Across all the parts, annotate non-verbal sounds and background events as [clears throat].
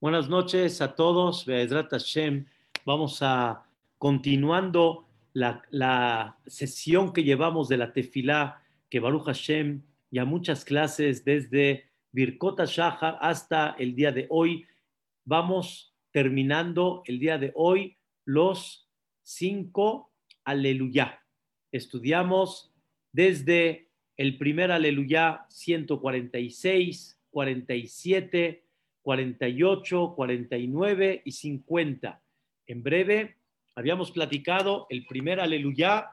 Buenas noches a todos. Hashem. Vamos a continuando la, sesión que llevamos de la tefilá, que Baruch Hashem, ya muchas clases desde Birkota Shahar hasta el día de hoy. Vamos terminando el día de hoy los cinco aleluya. Estudiamos desde el primer aleluya 146, 47, 48, 49 y 50. En breve, habíamos platicado, el primer aleluya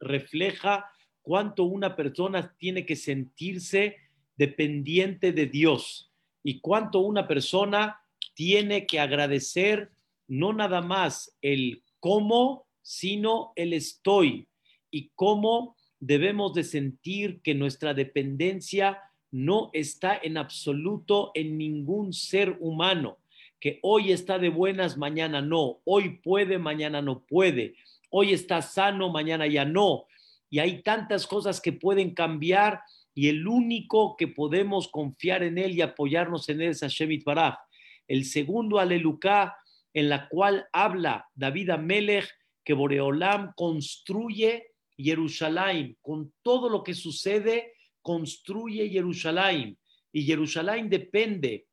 refleja cuánto una persona tiene que sentirse dependiente de Dios y cuánto una persona tiene que agradecer no nada más el cómo, sino el estoy y cómo debemos de sentir que nuestra dependencia no está en absoluto en ningún ser humano, que hoy está de buenas, mañana no, hoy puede, mañana no puede, hoy está sano, mañana ya no. Y hay tantas cosas que pueden cambiar y el único que podemos confiar en él y apoyarnos en él es Hashem Baraj. El segundo alelucá en la cual habla David Amelech que Boreolam construye Jerusalén con todo lo que sucede construye Jerusalén y Jerusalén depende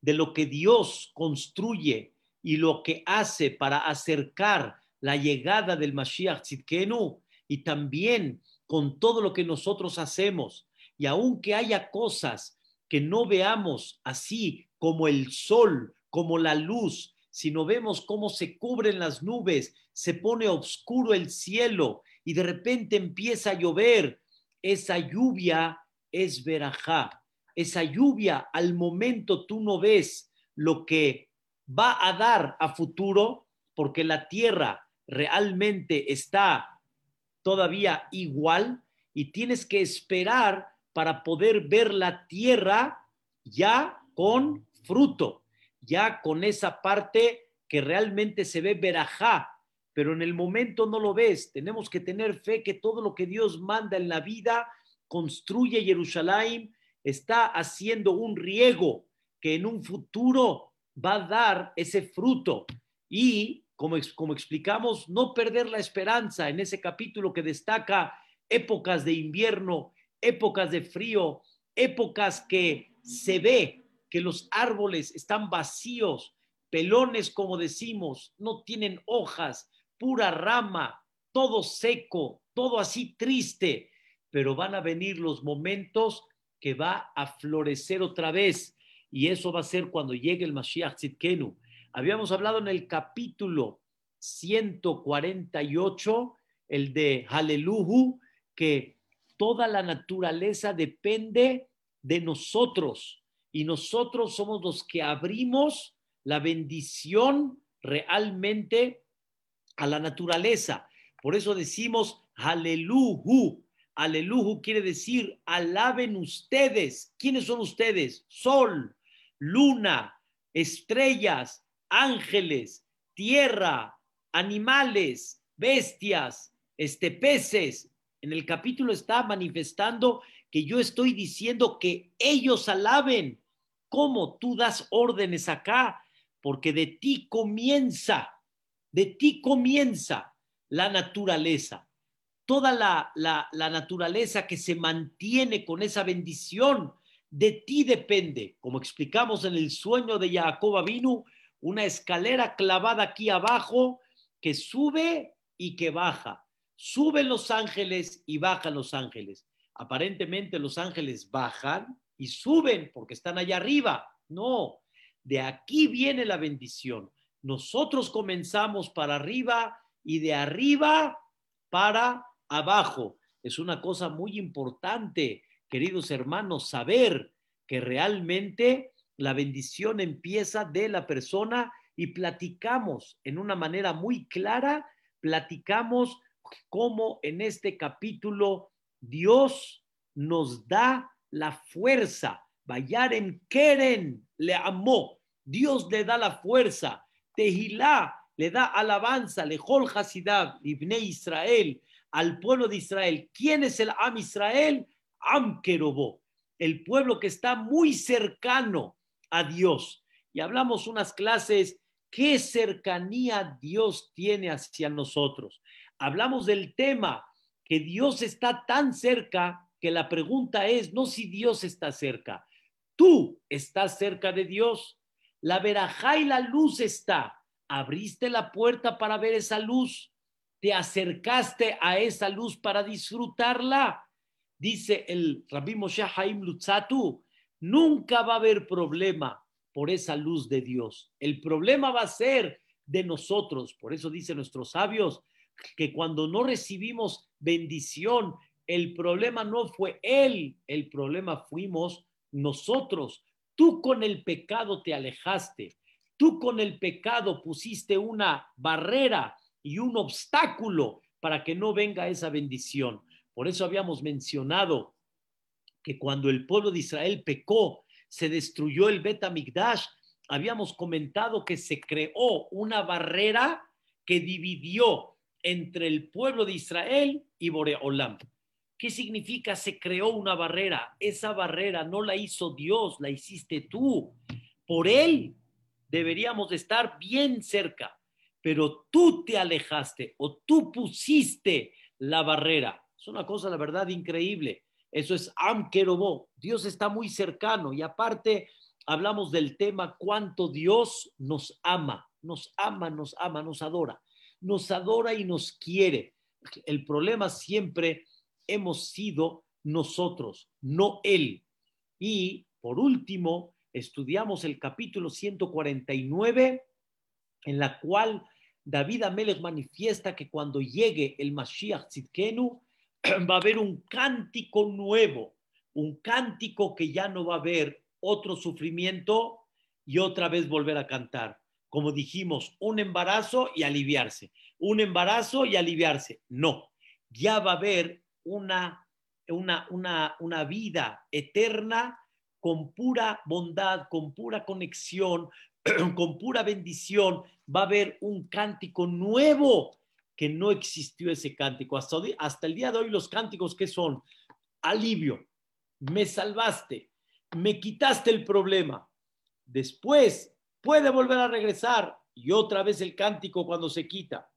de lo que Dios construye y lo que hace para acercar la llegada del Mashiach Tzidkenu y también con todo lo que nosotros hacemos. Y aunque haya cosas que no veamos así como el sol, como la luz, sino vemos cómo se cubren las nubes, se pone oscuro el cielo y de repente empieza a llover, esa lluvia es verajá. Esa lluvia al momento tú no ves lo que va a dar a futuro porque la tierra realmente está todavía igual y tienes que esperar para poder ver la tierra ya con fruto, ya con esa parte que realmente se ve verajá, pero en el momento no lo ves. Tenemos que tener fe que todo lo que Dios manda en la vida construye Jerusalén, está haciendo un riego que en un futuro va a dar ese fruto. Y como, como explicamos, no perder la esperanza en ese capítulo que destaca épocas de invierno, épocas de frío, épocas que se ve que los árboles están vacíos, pelones como decimos, no tienen hojas, pura rama, todo seco, todo así triste, pero van a venir los momentos que va a florecer otra vez y eso va a ser cuando llegue el Mashiach Tzidkenu. Habíamos hablado en el capítulo 148, el de Haleluhu, que toda la naturaleza depende de nosotros y nosotros somos los que abrimos la bendición realmente a la naturaleza. Por eso decimos aleluhu. Aleluhu quiere decir alaben ustedes. ¿Quiénes son ustedes? Sol, luna, estrellas, ángeles, tierra, animales, bestias, este, peces. En el capítulo está manifestando que yo estoy diciendo que ellos alaben. ¿Cómo tú das órdenes acá? Porque de ti comienza de ti comienza la naturaleza. Toda la, naturaleza que se mantiene con esa bendición, de ti depende. Como explicamos en el sueño de Jacob vino una escalera clavada aquí abajo que sube y que baja. Suben los ángeles y bajan los ángeles. Aparentemente los ángeles bajan y suben porque están allá arriba. No, de aquí viene la bendición. Nosotros comenzamos para arriba y de arriba para abajo. Es una cosa muy importante, queridos hermanos, saber que realmente la bendición empieza de la persona y platicamos en una manera muy clara, platicamos cómo en este capítulo Dios nos da la fuerza. en Keren le amó. Dios le da la fuerza. Tehilá le da alabanza, lejol Hasidab, Ibne Israel, al pueblo de Israel. ¿Quién es el Am Israel? Am Kerobó, el pueblo que está muy cercano a Dios. y hablamos unas clases, ¿qué cercanía Dios tiene hacia nosotros? Hablamos del tema que Dios está tan cerca que la pregunta es no si Dios está cerca, tú estás cerca de Dios. La verajá y la luz está. Abriste la puerta para ver esa luz, te acercaste a esa luz para disfrutarla. Dice el Rabbi Moshe Haim Lutzatu, nunca va a haber problema por esa luz de Dios. El problema va a ser de nosotros. Por eso dicen nuestros sabios que cuando no recibimos bendición, el problema no fue Él, el problema fuimos nosotros. Tú con el pecado te alejaste, tú con el pecado pusiste una barrera y un obstáculo para que no venga esa bendición. Por eso habíamos mencionado que cuando el pueblo de Israel pecó, se destruyó el Bet Amigdash, habíamos comentado que se creó una barrera que dividió entre el pueblo de Israel y Boreolam. ¿Qué significa se creó una barrera? Esa barrera no la hizo Dios, la hiciste tú. Por él deberíamos estar bien cerca, pero tú te alejaste o tú pusiste la barrera. Es una cosa, la verdad, increíble. Eso es Am Dios está muy cercano y aparte hablamos del tema cuánto Dios nos ama, nos ama, nos ama, nos adora, nos adora y nos quiere. El problema siempre hemos sido nosotros, no Él. Y por último, estudiamos el capítulo 149, en la cual David Amelech manifiesta que cuando llegue el Mashiach Tzidkenu, [clears throat] va a haber un cántico nuevo, un cántico que ya no va a haber otro sufrimiento y otra vez volver a cantar. Como dijimos, un embarazo y aliviarse, un embarazo y aliviarse. No, ya va a haber una, una, una, una vida eterna con pura bondad, con pura conexión, [clears throat] con pura bendición. Va a haber un cántico nuevo que no existió ese cántico. Hasta, hasta el día de hoy los cánticos que son alivio, me salvaste, me quitaste el problema. Después puede volver a regresar y otra vez el cántico cuando se quita.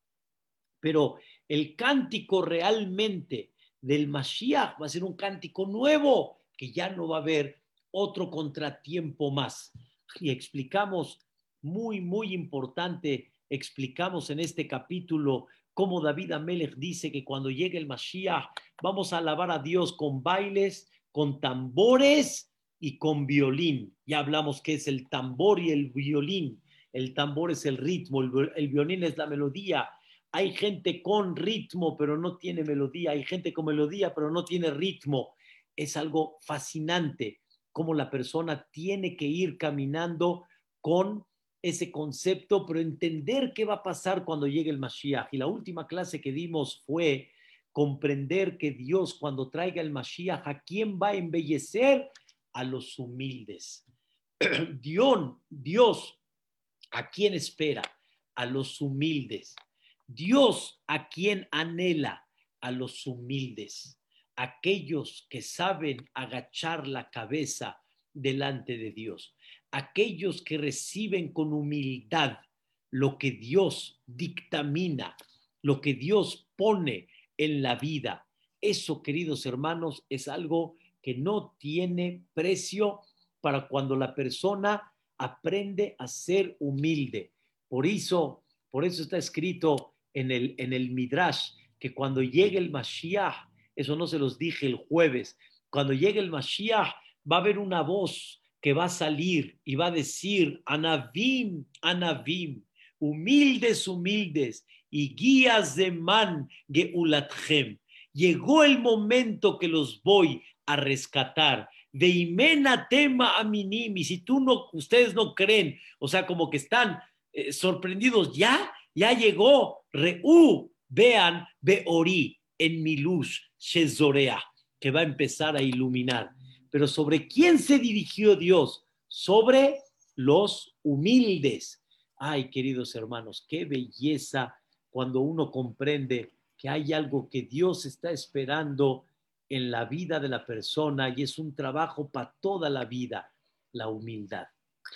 Pero el cántico realmente del Mashiach va a ser un cántico nuevo que ya no va a haber otro contratiempo más. Y explicamos muy, muy importante, explicamos en este capítulo como David Amelech dice que cuando llegue el Mashiach vamos a alabar a Dios con bailes, con tambores y con violín. Ya hablamos que es el tambor y el violín. El tambor es el ritmo, el, violín es la melodía. Hay gente con ritmo pero no tiene melodía, hay gente con melodía pero no tiene ritmo. Es algo fascinante cómo la persona tiene que ir caminando con ese concepto, pero entender qué va a pasar cuando llegue el Mashiach. Y la última clase que dimos fue comprender que Dios cuando traiga el Mashiach, ¿a quién va a embellecer? A los humildes. [clears throat] Dios, Dios, ¿a quién espera? A los humildes. Dios, ¿a quién anhela? A los humildes. Aquellos que saben agachar la cabeza delante de Dios aquellos que reciben con humildad lo que Dios dictamina, lo que Dios pone en la vida. Eso, queridos hermanos, es algo que no tiene precio para cuando la persona aprende a ser humilde. Por eso, por eso está escrito en el, en el Midrash que cuando llegue el Mashiach, eso no se los dije el jueves, cuando llegue el Mashiach va a haber una voz que va a salir y va a decir, Anavim, Anavim, humildes, humildes, y guías de man, Geulatchem. Llegó el momento que los voy a rescatar. De Imena tema aminim, y si tú no, ustedes no creen, o sea, como que están eh, sorprendidos, ya, ya llegó, Reú, vean, Beori, en mi luz, Shezorea, que va a empezar a iluminar. Pero ¿sobre quién se dirigió Dios? Sobre los humildes. Ay, queridos hermanos, qué belleza cuando uno comprende que hay algo que Dios está esperando en la vida de la persona y es un trabajo para toda la vida, la humildad.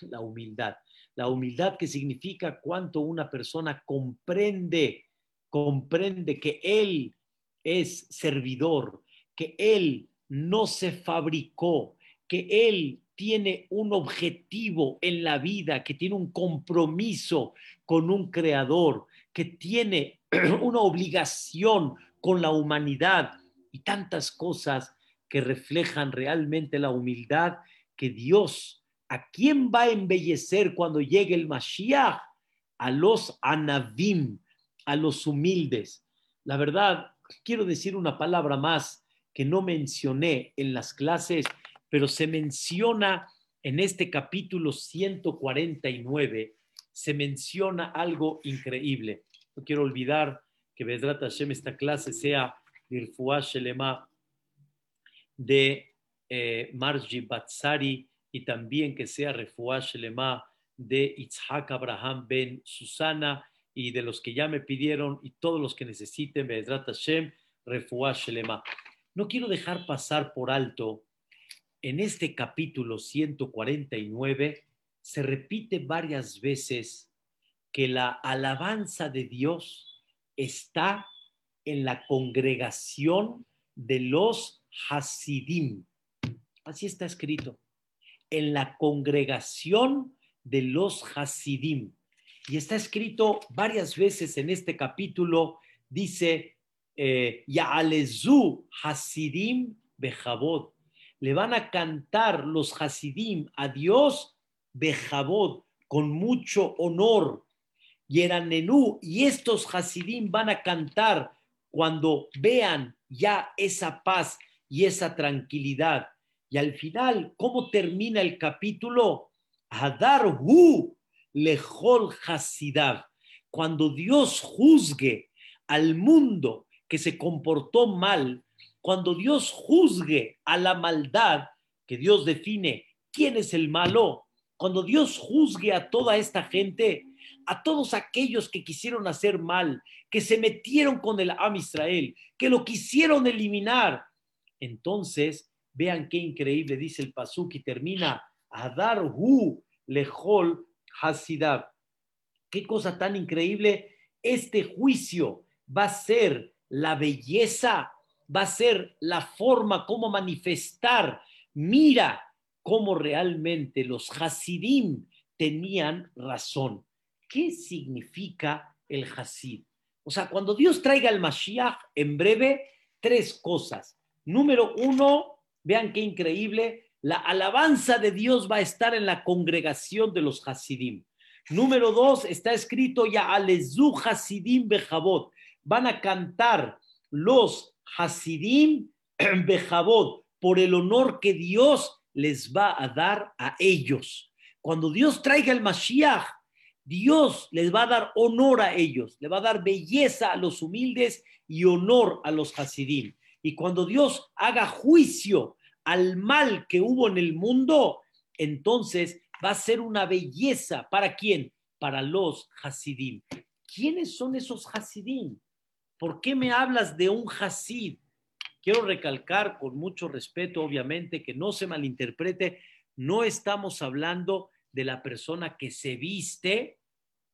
La humildad. La humildad que significa cuánto una persona comprende, comprende que él es servidor, que él no se fabricó, que él tiene un objetivo en la vida, que tiene un compromiso con un creador, que tiene [clears throat] una obligación con la humanidad y tantas cosas que reflejan realmente la humildad que Dios, ¿a quién va a embellecer cuando llegue el Mashiach? A los anavim, a los humildes. La verdad, quiero decir una palabra más que no mencioné en las clases, pero se menciona en este capítulo 149, se menciona algo increíble. No quiero olvidar que Bedrat Hashem esta clase sea Irfuah Shelema de eh, Marji Batsari y también que sea Refuah Shelema de Itzhak Abraham Ben Susana y de los que ya me pidieron y todos los que necesiten Bedrat Hashem, Refuah Shelema. No quiero dejar pasar por alto, en este capítulo 149 se repite varias veces que la alabanza de Dios está en la congregación de los Hasidim. Así está escrito. En la congregación de los Hasidim. Y está escrito varias veces en este capítulo, dice, eh, Ya'alezu Hasidim Bejabod. Le van a cantar los Hasidim a Dios Bejabod, con mucho honor. Y Eranenú, y estos Hasidim van a cantar cuando vean ya esa paz y esa tranquilidad. Y al final, ¿cómo termina el capítulo? Hadar hu lejol hasidav. Cuando Dios juzgue al mundo que se comportó mal, cuando Dios juzgue a la maldad, que Dios define quién es el malo, cuando Dios juzgue a toda esta gente, a todos aquellos que quisieron hacer mal, que se metieron con el Am Israel, que lo quisieron eliminar. Entonces, vean qué increíble dice el Pasuk y termina Adar Hu Lehol Hasidab. Qué cosa tan increíble. Este juicio va a ser la belleza, va a ser la forma como manifestar. Mira cómo realmente los Hasidim tenían razón. ¿Qué significa el Hasid? O sea, cuando Dios traiga el Mashiach en breve, tres cosas. Número uno, vean qué increíble, la alabanza de Dios va a estar en la congregación de los Hasidim. Número dos, está escrito ya Alezu Hasidim Bejabot. Van a cantar los Hasidim [clears throat] Bejabot por el honor que Dios les va a dar a ellos. Cuando Dios traiga el Mashiach, Dios les va a dar honor a ellos, le va a dar belleza a los humildes y honor a los hasidim. Y cuando Dios haga juicio al mal que hubo en el mundo, entonces va a ser una belleza. ¿Para quién? Para los hasidim. ¿Quiénes son esos hasidim? ¿Por qué me hablas de un hasid? Quiero recalcar con mucho respeto, obviamente, que no se malinterprete, no estamos hablando de la persona que se viste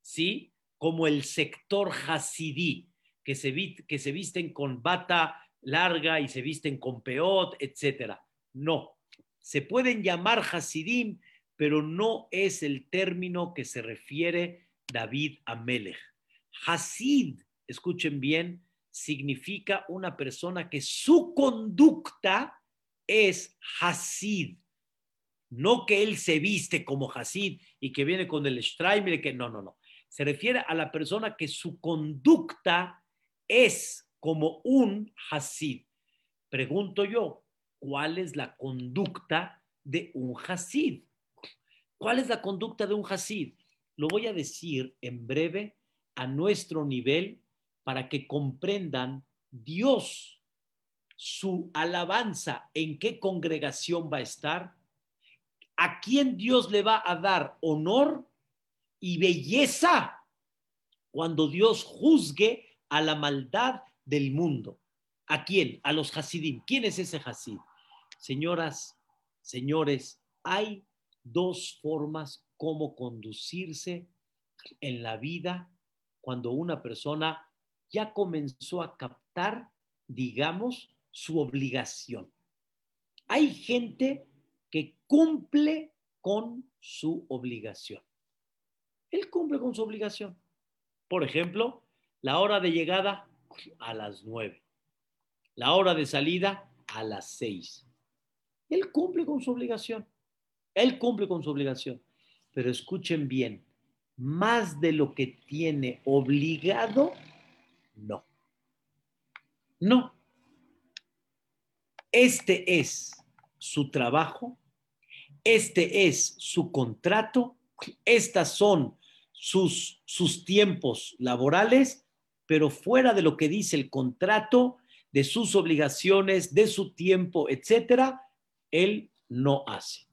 ¿sí? Como el sector hasidí, que se, que se visten con bata larga y se visten con peot, etcétera. No, se pueden llamar hasidim, pero no es el término que se refiere David a Melech. Hasid, escuchen bien, significa una persona que su conducta es hasid. No que él se viste como hasid y que viene con el Streimer, que no, no, no se refiere a la persona que su conducta es como un hasid. Pregunto yo, ¿cuál es la conducta de un hasid? ¿Cuál es la conducta de un hasid? Lo voy a decir en breve a nuestro nivel para que comprendan Dios, su alabanza, en qué congregación va a estar, a quién Dios le va a dar honor y belleza cuando Dios juzgue a la maldad del mundo. ¿A quién? A los Hasidim. ¿Quién es ese Hasid? Señoras, señores, hay dos formas cómo conducirse en la vida cuando una persona ya comenzó a captar, digamos, su obligación. Hay gente que cumple con su obligación. Él cumple con su obligación. Por ejemplo, la hora de llegada a las nueve, la hora de salida a las seis. Él cumple con su obligación. Él cumple con su obligación. Pero escuchen bien, más de lo que tiene obligado, no. No. Este es su trabajo, este es su contrato, estas son sus, sus tiempos laborales, pero fuera de lo que dice el contrato, de sus obligaciones, de su tiempo, etcétera, él no hace.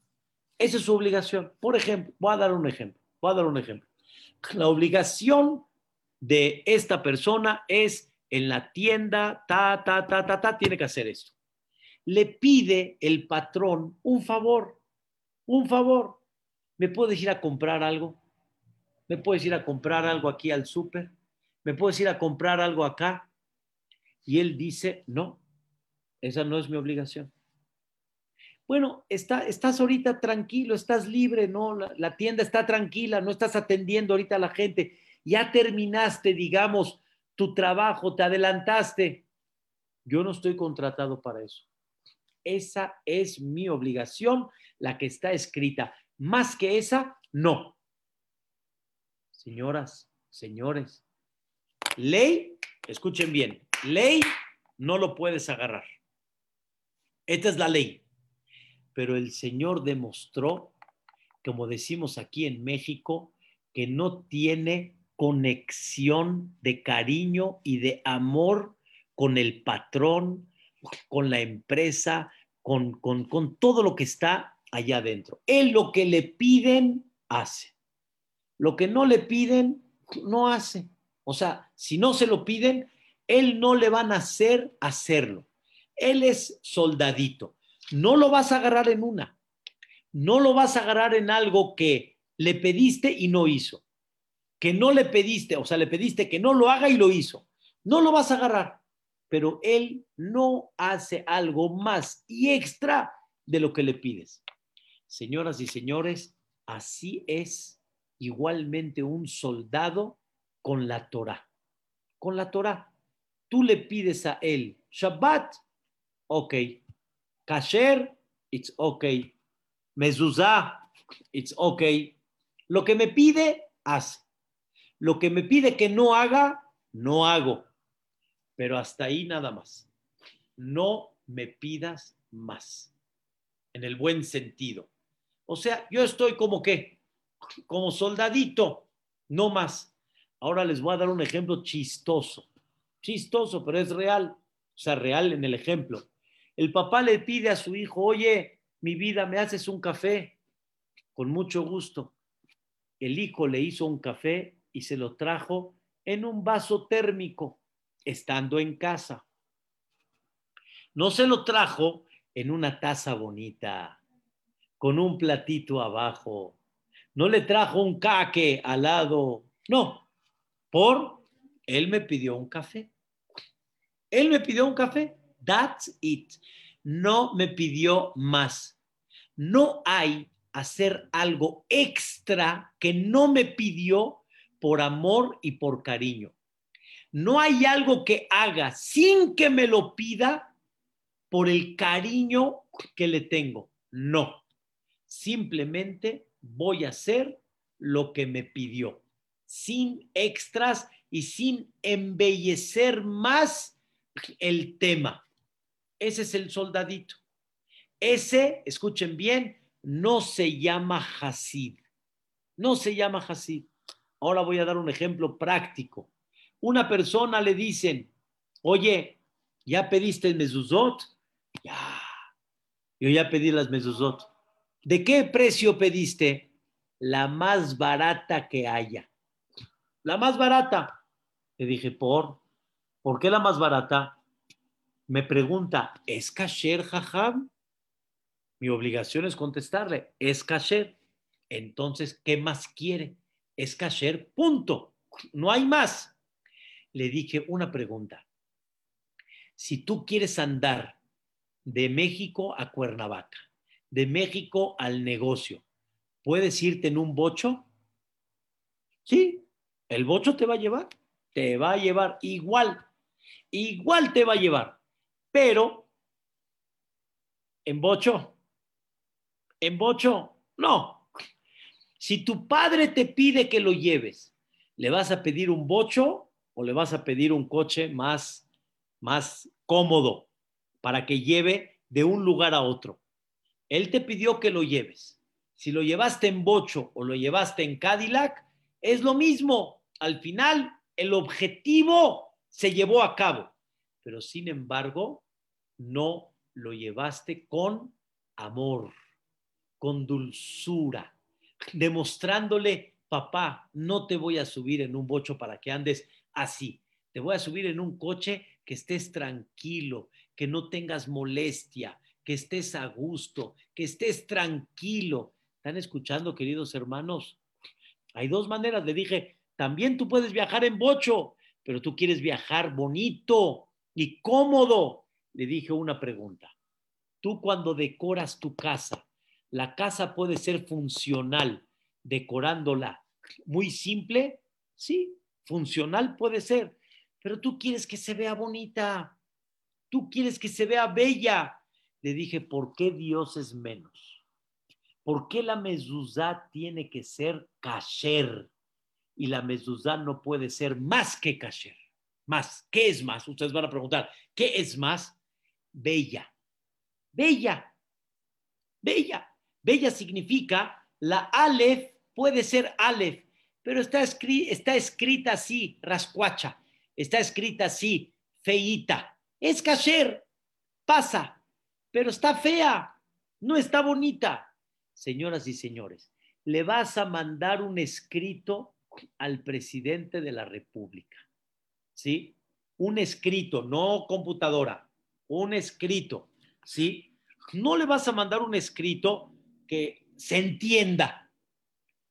Esa es su obligación. Por ejemplo, voy a dar un ejemplo. Voy a dar un ejemplo. La obligación de esta persona es en la tienda, ta, ta, ta, ta, ta, tiene que hacer esto. Le pide el patrón un favor, un favor. ¿Me puedes ir a comprar algo? ¿Me puedes ir a comprar algo aquí al súper? ¿Me puedes ir a comprar algo acá? Y él dice, no, esa no es mi obligación. Bueno, está, estás ahorita tranquilo, estás libre, ¿no? La, la, tienda está tranquila, no estás atendiendo ahorita a la gente. Ya terminaste, digamos, tu trabajo, te adelantaste. Yo no estoy contratado para eso. Esa es mi obligación, la que está escrita. Más que esa, no. Señoras, señores, ley, escuchen bien, ley no lo puedes agarrar. Esta es la ley. Pero el Señor demostró, como decimos aquí en México, que no tiene conexión de cariño y de amor con el patrón, con la empresa, con, con, con todo lo que está allá adentro. Él lo que le piden, hace. Lo que no le piden, no hace. O sea, si no se lo piden, él no le van a hacer hacerlo. Él es soldadito. No lo vas a agarrar en una. No lo vas a agarrar en algo que le pediste y no hizo. Que no le pediste, o sea, le pediste que no lo haga y lo hizo. No lo vas a agarrar. Pero él no hace algo más y extra de lo que le pides. Señoras y señores, así es igualmente un soldado con la Torah. Con la Torah. Tú le pides a él Shabbat, ok. Kasher, it's ok. Mezuzah, it's ok. Lo que me pide, hace. Lo que me pide que no haga, no hago. Pero hasta ahí nada más. No me pidas más. En el buen sentido. O sea, yo estoy como que como soldadito, no más. Ahora les voy a dar un ejemplo chistoso, chistoso, pero es real, o sea, real en el ejemplo. El papá le pide a su hijo, oye, mi vida, ¿me haces un café? Con mucho gusto. El hijo le hizo un café y se lo trajo en un vaso térmico, estando en casa. No se lo trajo en una taza bonita, con un platito abajo, no le trajo un caque al lado, no, por él me pidió un café. Él me pidió un café, that's it. No me pidió más. No hay hacer algo extra que no me pidió por amor y por cariño. No hay algo que haga sin que me lo pida por el cariño que le tengo. No. Simplemente voy a hacer lo que me pidió, sin extras y sin embellecer más el tema. Ese es el soldadito. Ese, escuchen bien, no se llama Hasid. No se llama Hasid. Ahora voy a dar un ejemplo práctico. Una persona le dicen, oye, ¿ya pediste el mezuzot? Ya. Yo ya pedí las mezuzot. ¿De qué precio pediste? La más barata que haya. La más barata. Le dije, ¿por? ¿Por qué la más barata? Me pregunta, ¿es kasher, jajam? Mi obligación es contestarle, es kasher. Entonces, ¿qué más quiere? Es kasher, punto. No hay más. Le dije una pregunta. Si tú quieres andar de México a Cuernavaca, de México al negocio, ¿puedes irte en un bocho? Sí, el bocho te va a llevar, te va a llevar igual, igual te va a llevar, pero en bocho, en bocho, no. Si tu padre te pide que lo lleves, ¿le vas a pedir un bocho o le vas a pedir un coche más, más cómodo para que lleve de un lugar a otro? Él te pidió que lo lleves. Si lo llevaste en bocho o lo llevaste en Cadillac, es lo mismo. Al final, el objetivo se llevó a cabo, pero sin embargo, no lo llevaste con amor, con dulzura, demostrándole, papá, no te voy a subir en un bocho para que andes así, te voy a subir en un coche que estés tranquilo, que no tengas molestia, que estés a gusto, que estés tranquilo. ¿Están escuchando, queridos hermanos? Hay dos maneras. Le dije, también tú puedes viajar en bocho, pero tú quieres viajar bonito y cómodo. Le dije una pregunta. Tú cuando decoras tu casa, la casa puede ser funcional, decorándola muy simple, sí, funcional puede ser, pero tú quieres que se vea bonita, tú quieres que se vea bella. Le dije, ¿por qué Dios es menos? ¿Por qué la mezuzá tiene que ser kasher? Y la mezuzá no puede ser más que kasher. Más. ¿Qué es más? Ustedes van a preguntar, ¿qué es más? Bella. Bella. Bella. Bella significa la alef puede ser alef, pero está, está escrita así, rascuacha. Está escrita así, feita. Es kasher. Pasa. Pero está fea. No está bonita señoras y señores, le vas a mandar un escrito al presidente de la República, ¿sí? Un escrito, no computadora, un escrito, ¿sí? No le vas a mandar un escrito que se entienda.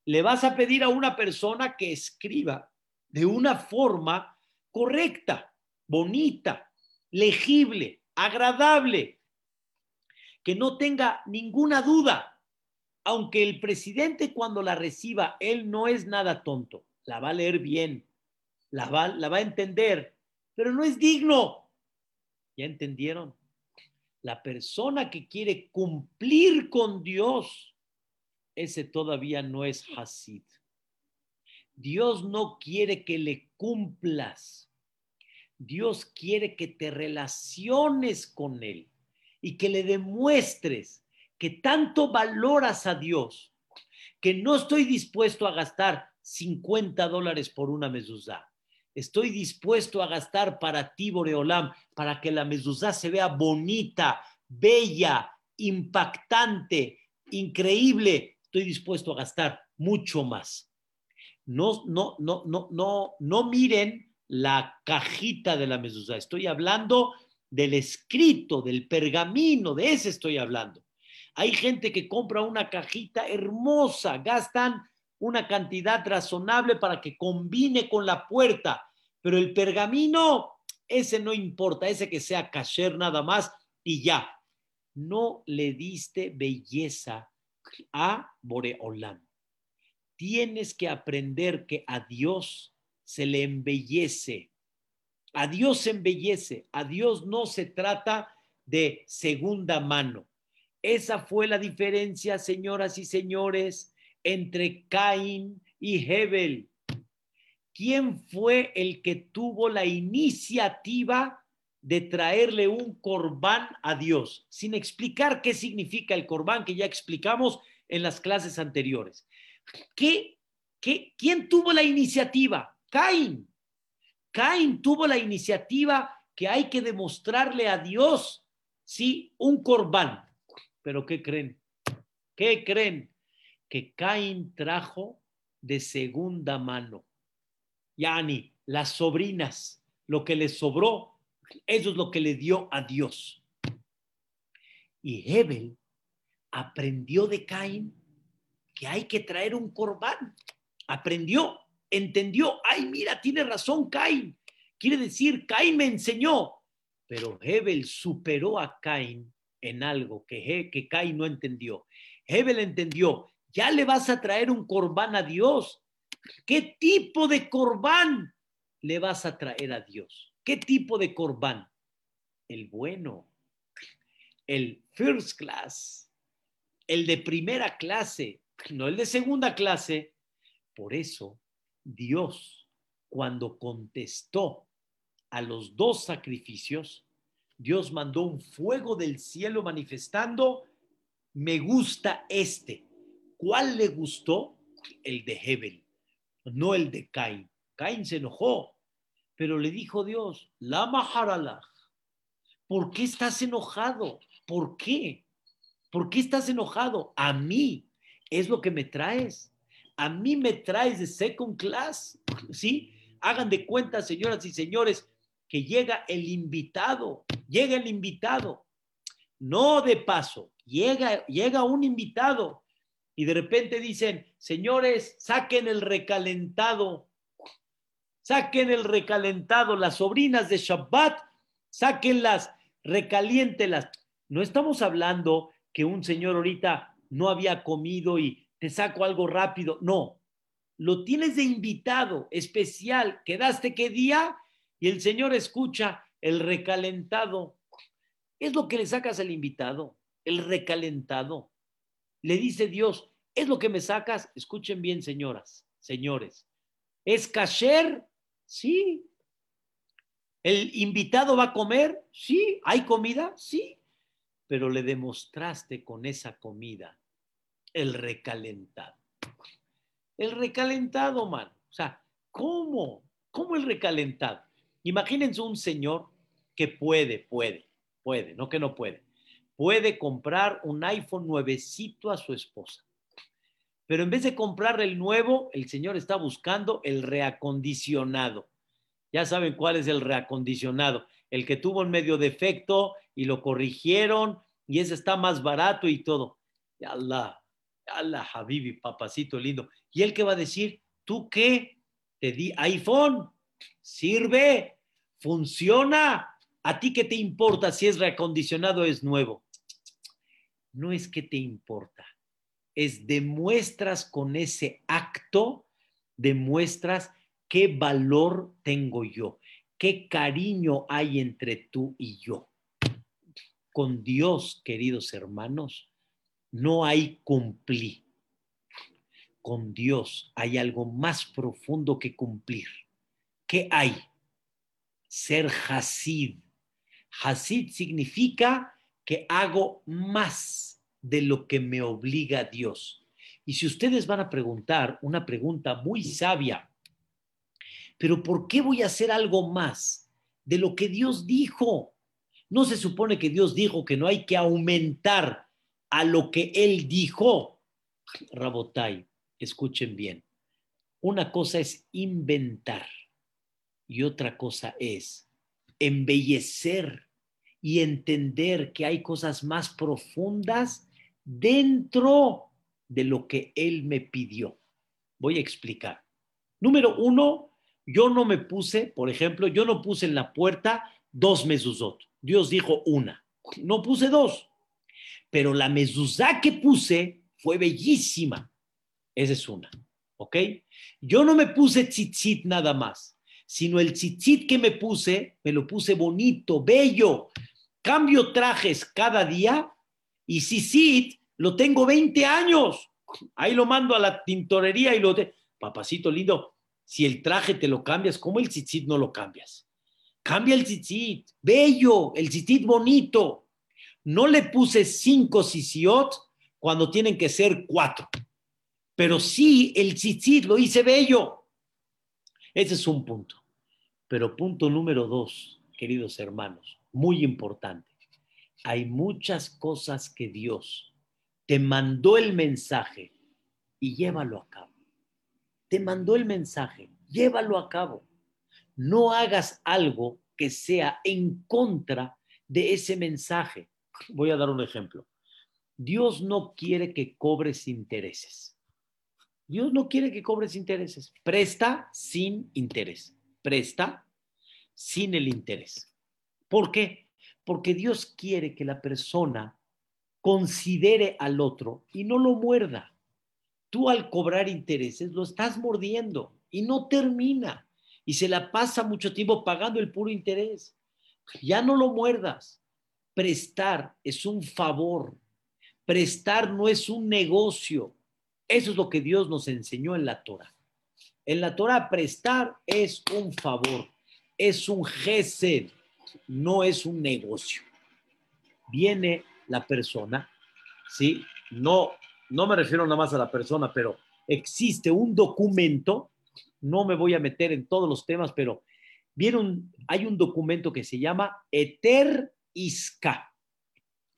Le vas a pedir a una persona que escriba de una forma correcta, bonita, legible, agradable, que no tenga ninguna duda aunque el presidente cuando la reciba, él no es nada tonto, la va a leer bien, la va, a entender, pero no es digno. ¿Ya entendieron? La persona que quiere cumplir con Dios, ese todavía no es Hasid. Dios no quiere que le cumplas. Dios quiere que te relaciones con Él y que le demuestres que tanto valoras a Dios, que no estoy dispuesto a gastar 50 dólares por una mezuzá. Estoy dispuesto a gastar para ti, Boreolam, para que la mezuzá se vea bonita, bella, impactante, increíble. Estoy dispuesto a gastar mucho más. No, no, no, no, no, no miren la cajita de la mezuzá. Estoy hablando del escrito, del pergamino, de ese estoy hablando. Hay gente que compra una cajita hermosa, gastan una cantidad razonable para que combine con la puerta, pero el pergamino, ese no importa, ese que sea kasher nada más y ya. No le diste belleza a Boreolam. Tienes que aprender que a Dios se le embellece. A Dios se embellece. A Dios no se trata de segunda mano. Esa fue la diferencia, señoras y señores, entre Caín y Hebel. ¿Quién fue el que tuvo la iniciativa de traerle un corbán a Dios? Sin explicar qué significa el corbán, que ya explicamos en las clases anteriores. ¿Qué, qué, quién tuvo la iniciativa? Caín. Caín tuvo la iniciativa que hay que demostrarle a Dios, sí, un corbán. Pero ¿qué creen? ¿Qué creen? Que Caín trajo de segunda mano. Yani, las sobrinas, lo que le sobró, eso es lo que le dio a Dios. Y Hebel aprendió de Caín. que hay que traer un corbán. Aprendió, entendió, ay, mira, tiene razón Cain. Quiere decir, Cain me enseñó, pero Hebel superó a Cain en algo que, que Cain no entendió. Hebel entendió, ya le vas a traer un corbán a Dios. ¿Qué tipo de corbán le vas a traer a Dios? ¿Qué tipo de corbán? El bueno, el first class, el de primera clase, no el de segunda clase. Por eso Dios, cuando contestó a los dos sacrificios, Dios mandó un fuego del cielo manifestando, me gusta este. ¿Cuál le gustó? El de Hebel, no el de Cain. Cain se enojó, pero le dijo Dios, la maharalaj, ¿por qué estás enojado? ¿Por qué? ¿Por qué estás enojado? A mí es lo que me traes. A mí me traes de second class, ¿sí? Hagan de cuenta, señoras y señores, que llega el invitado, llega el invitado, no de paso, llega, llega un invitado y de repente dicen, señores, saquen el recalentado, saquen el recalentado, las sobrinas de Shabbat, sáquenlas, recaliéntelas. No estamos hablando que un señor ahorita no había comido y te saco algo rápido, no. Lo tienes de invitado especial, quedaste qué día y el Señor escucha el recalentado. Es lo que le sacas al invitado, el recalentado. Le dice Dios, es lo que me sacas. Escuchen bien, señoras, señores. ¿Es kasher? Sí. ¿El invitado va a comer? Sí. ¿Hay comida? Sí. Pero le demostraste con esa comida el recalentado. El recalentado, man. O sea, ¿cómo? ¿Cómo el recalentado? Imagínense un señor que puede, puede, puede, no que no puede, puede comprar un iPhone nuevecito a su esposa. Pero en vez de comprarle el nuevo, el señor está buscando el reacondicionado. Ya saben cuál es el reacondicionado. El que tuvo un medio defecto y lo corrigieron y ese está más barato y todo. Ya Allah, Allah, Habibi, papacito lindo. ¿Y él qué va a decir? ¿Tú qué? Te di iPhone sirve, funciona. ¿A ti qué te importa si es reacondicionado o es nuevo? No es que te importa, es demuestras con ese acto, demuestras qué valor tengo yo, qué cariño hay entre tú y yo. Con Dios, queridos hermanos, no hay cumplir. Con Dios hay algo más profundo que cumplir. ¿Qué hay? Ser Hasid. Hasid significa que hago más de lo que me obliga Dios. Y si ustedes van a preguntar una pregunta muy sabia, pero ¿por qué voy a hacer algo más de lo que Dios dijo? No se supone que Dios dijo que no hay que aumentar a lo que Él dijo. Rabotai, escuchen bien. Una cosa es inventar y otra cosa es embellecer y entender que hay cosas más profundas dentro de lo que Él me pidió. Voy a explicar. Número uno, yo no me puse, por ejemplo, yo no puse en la puerta dos mezuzot. Dios dijo una. No puse dos. Pero la mezuzá que puse fue bellísima. Esa es una. ¿Ok? Yo no me puse tzitzit nada más sino el tzitzit que me puse, me lo puse bonito, bello. Cambio trajes cada día y tzitzit lo tengo 20 años. Ahí lo mando a la tintorería y lo... De... Papacito lindo, si el traje te lo cambias, ¿cómo el tzitzit no lo cambias? Cambia el tzitzit, bello, el tzitzit bonito. No le puse cinco tzitziot cuando tienen que ser cuatro. Pero sí, el tzitzit lo hice bello. Ese es un punto. Pero punto número dos, queridos hermanos, muy importante. Hay muchas cosas que Dios te mandó el mensaje y llévalo a cabo. Te mandó el mensaje, llévalo a cabo. No hagas algo que sea en contra de ese mensaje. Voy a dar un ejemplo. Dios no quiere que cobres intereses. Dios no quiere que cobres intereses. Presta sin interés. Presta sin el interés. ¿Por qué? Porque Dios quiere que la persona considere al otro y no lo muerda. Tú al cobrar intereses lo estás mordiendo y no termina y se la pasa mucho tiempo pagando el puro interés. Ya no lo muerdas. Prestar es un favor. Prestar no es un negocio. Eso es lo que Dios nos enseñó en la Torah. En la Torah prestar es un favor, es un gesed, no es un negocio. Viene la persona, ¿sí? No, no me refiero nada más a la persona, pero existe un documento, no me voy a meter en todos los temas, pero vieron, hay un documento que se llama Eter Isca.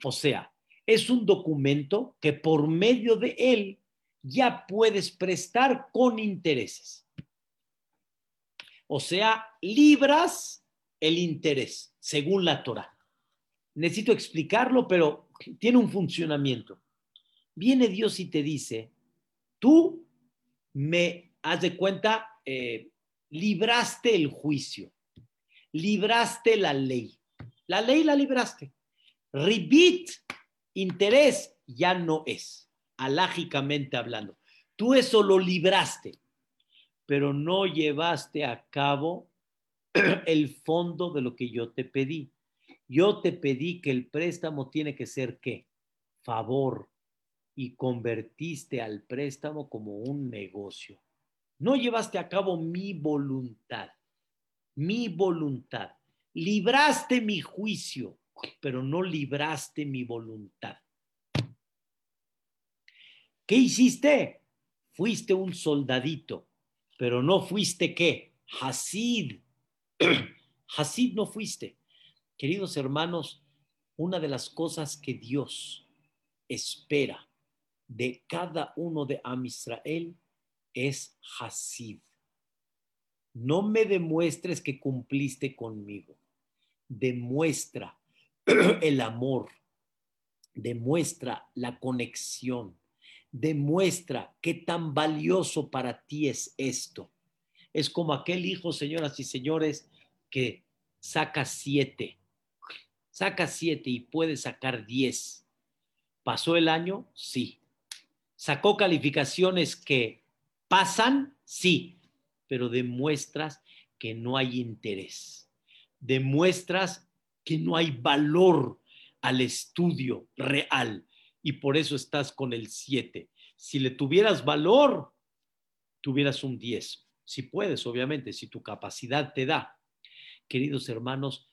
O sea, es un documento que por medio de él ya puedes prestar con intereses. O sea, libras el interés, según la Torah necesito explicarlo, pero tiene un funcionamiento. Viene Dios y te dice, tú me, has de cuenta, eh, libraste el juicio, libraste la ley. La ley la libraste. Ribit, interés, ya no es, alágicamente hablando. Tú eso lo libraste, pero no llevaste a cabo [clears throat] el fondo de lo que yo te pedí. Yo te pedí que el préstamo tiene que ser qué? Favor. Y convertiste al préstamo como un negocio. No llevaste a cabo mi voluntad. Mi voluntad. Libraste mi juicio, pero no libraste mi voluntad. ¿Qué hiciste? Fuiste un soldadito, pero no fuiste qué? Hasid. [clears throat] Hasid no fuiste. Queridos hermanos, una de las cosas que Dios espera de cada uno de Am Israel es Hasid. No me demuestres que cumpliste conmigo. Demuestra [clears throat] el amor. Demuestra la conexión. Demuestra qué tan valioso para ti es esto. Es como aquel hijo, señoras y señores, que saca siete saca siete y puede sacar diez. ¿Pasó el año? Sí. ¿Sacó calificaciones que pasan? Sí, pero demuestras que no hay interés. Demuestras que no hay valor al estudio real y por eso estás con el siete. Si le tuvieras valor, tuvieras un diez. Si puedes, obviamente, si tu capacidad te da. Queridos hermanos,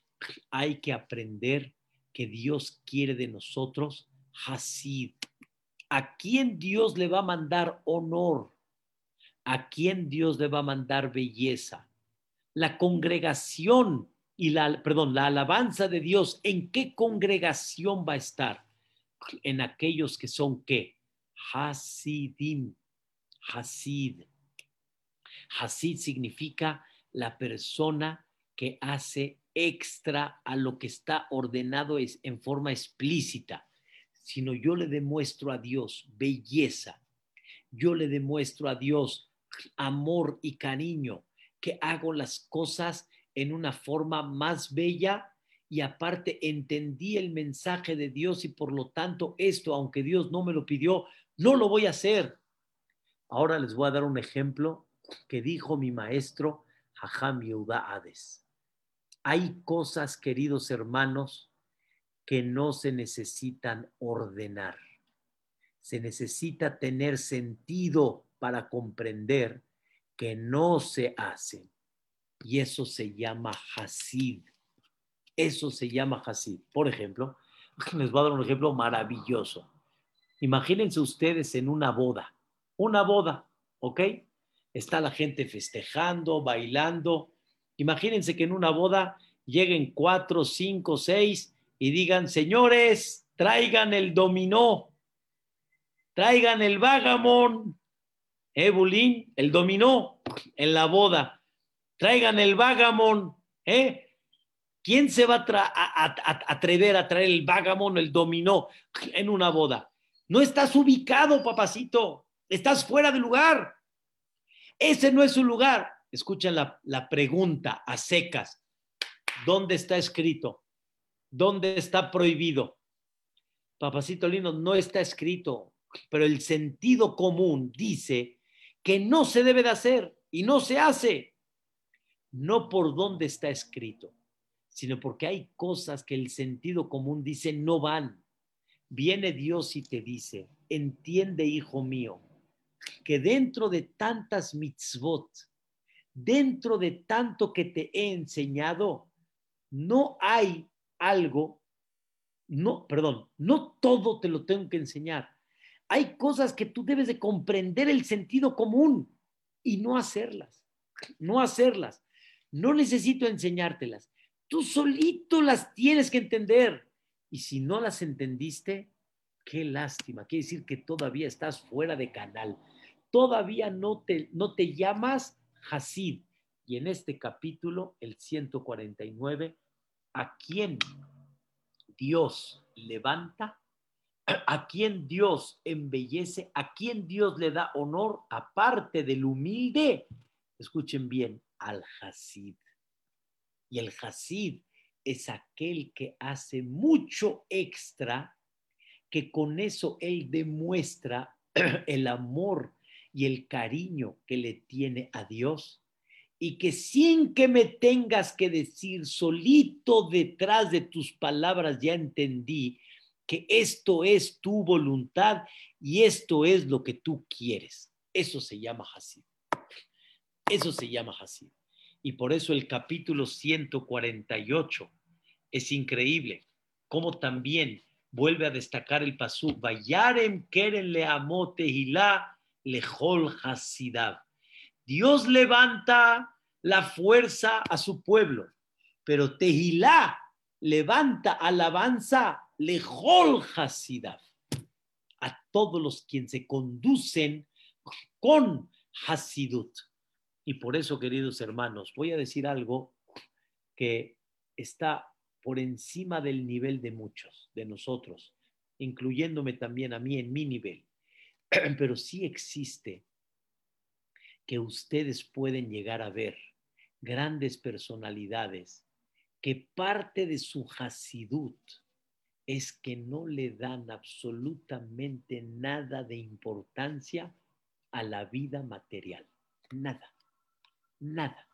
hay que aprender que Dios quiere de nosotros Hasid. ¿A quién Dios le va a mandar honor? ¿A quién Dios le va a mandar belleza? La congregación y la, perdón, la alabanza de Dios, ¿en qué congregación va a estar? En aquellos que son qué? Hasidim. Hasid. Hasid significa la persona que hace extra a lo que está ordenado es en forma explícita, sino yo le demuestro a Dios belleza, yo le demuestro a Dios amor y cariño, que hago las cosas en una forma más bella y aparte entendí el mensaje de Dios y por lo tanto esto, aunque Dios no me lo pidió, no lo voy a hacer. Ahora les voy a dar un ejemplo que dijo mi maestro Jajam Yehuda Hades. Hay cosas, queridos hermanos, que no se necesitan ordenar. Se necesita tener sentido para comprender que no se hacen. Y eso se llama Hasid. Eso se llama Hasid. Por ejemplo, [laughs] les voy a dar un ejemplo maravilloso. Imagínense ustedes en una boda. Una boda, ¿ok? Está la gente festejando, bailando, Imagínense que en una boda lleguen cuatro, cinco, seis y digan, señores, traigan el dominó, traigan el vagamón, ¿eh, Bulín? El dominó en la boda, traigan el vagamón, ¿eh? ¿Quién se va a, atrever a traer el vagamón, el dominó en una boda? No estás ubicado, papacito, estás fuera de lugar. ese no es su lugar. Escuchen la, la pregunta a secas. ¿Dónde está escrito? ¿Dónde está prohibido? Papacito lindo, no está escrito, pero el sentido común dice que no se debe de hacer y no se hace. No por dónde está escrito, sino porque hay cosas que el sentido común dice no van. Viene Dios y te dice, entiende, hijo mío, que dentro de tantas mitzvot, dentro de tanto que te he enseñado, no hay algo, no, perdón, no todo te lo tengo que enseñar. Hay cosas que tú debes de comprender el sentido común y no hacerlas, no hacerlas. No necesito enseñártelas. Tú solito las tienes que entender. Y si no las entendiste, qué lástima. Quiere decir que todavía estás fuera de canal. Todavía no te, no te llamas Hasid. Y en este capítulo, el 149, ¿a quién Dios levanta? ¿A quién Dios embellece? ¿A quién Dios le da honor? Aparte del humilde, escuchen bien, al Hasid. Y el Hasid es aquel que hace mucho extra, que con eso él demuestra [clears throat] el amor y el cariño que le tiene a Dios y que sin que me tengas que decir solito detrás de tus palabras ya entendí que esto es tu voluntad y esto es lo que tú quieres. Eso se llama Hasid. Eso se llama Hasid. Y por eso el capítulo 148 es increíble, como también vuelve a destacar el pasú, Vayarem keren le amote lejol hasidav. Dios levanta la fuerza a su pueblo, pero Tehilá levanta alabanza lejol hasidav. A todos los quienes se conducen con hasidut. Y por eso, queridos hermanos, voy a decir algo que está por encima del nivel de muchos, de nosotros, incluyéndome también a mí en mi nivel. [clears throat] Pero sí existe que ustedes pueden llegar a ver grandes personalidades que parte de su hasidut es que no le dan absolutamente nada de importancia a la vida material. Nada nada.